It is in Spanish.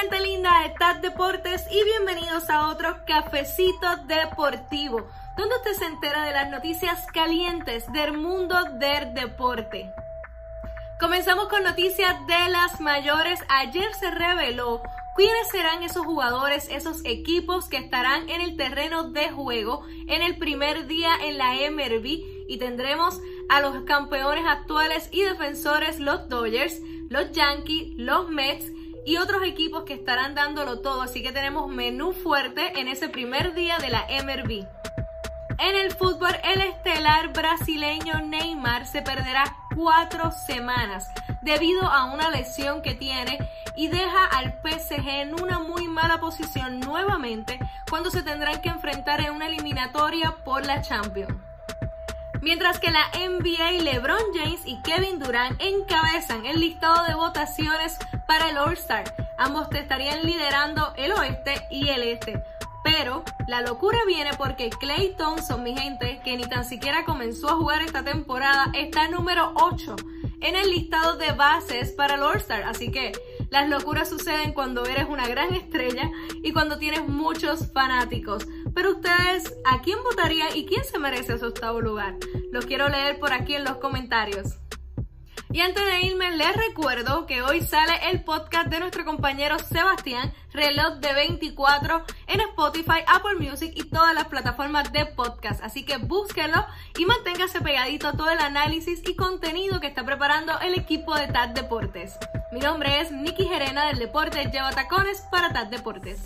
gente linda de TAT Deportes y bienvenidos a otro cafecito deportivo, donde usted se entera de las noticias calientes del mundo del deporte. Comenzamos con noticias de las mayores. Ayer se reveló quiénes serán esos jugadores, esos equipos que estarán en el terreno de juego en el primer día en la MLB y tendremos a los campeones actuales y defensores, los Dodgers, los Yankees, los Mets y otros equipos que estarán dándolo todo. Así que tenemos menú fuerte en ese primer día de la MLB. En el fútbol, el estelar brasileño Neymar se perderá cuatro semanas debido a una lesión que tiene y deja al PSG en una muy mala posición nuevamente cuando se tendrán que enfrentar en una eliminatoria por la Champions. Mientras que la NBA, LeBron James y Kevin Durant encabezan el listado de votaciones para el All-Star. Ambos te estarían liderando el oeste y el este. Pero la locura viene porque Clay Thompson, mi gente, que ni tan siquiera comenzó a jugar esta temporada, está número 8 en el listado de bases para el All-Star. Así que las locuras suceden cuando eres una gran estrella y cuando tienes muchos fanáticos. Pero ustedes, ¿a quién votarían y quién se merece ese octavo lugar? Los quiero leer por aquí en los comentarios. Y antes de irme, les recuerdo que hoy sale el podcast de nuestro compañero Sebastián, Reloj de 24, en Spotify, Apple Music y todas las plataformas de podcast. Así que búsquenlo y manténgase pegadito a todo el análisis y contenido que está preparando el equipo de TAD Deportes. Mi nombre es Nikki Gerena del Deporte Lleva Tacones para TAD Deportes.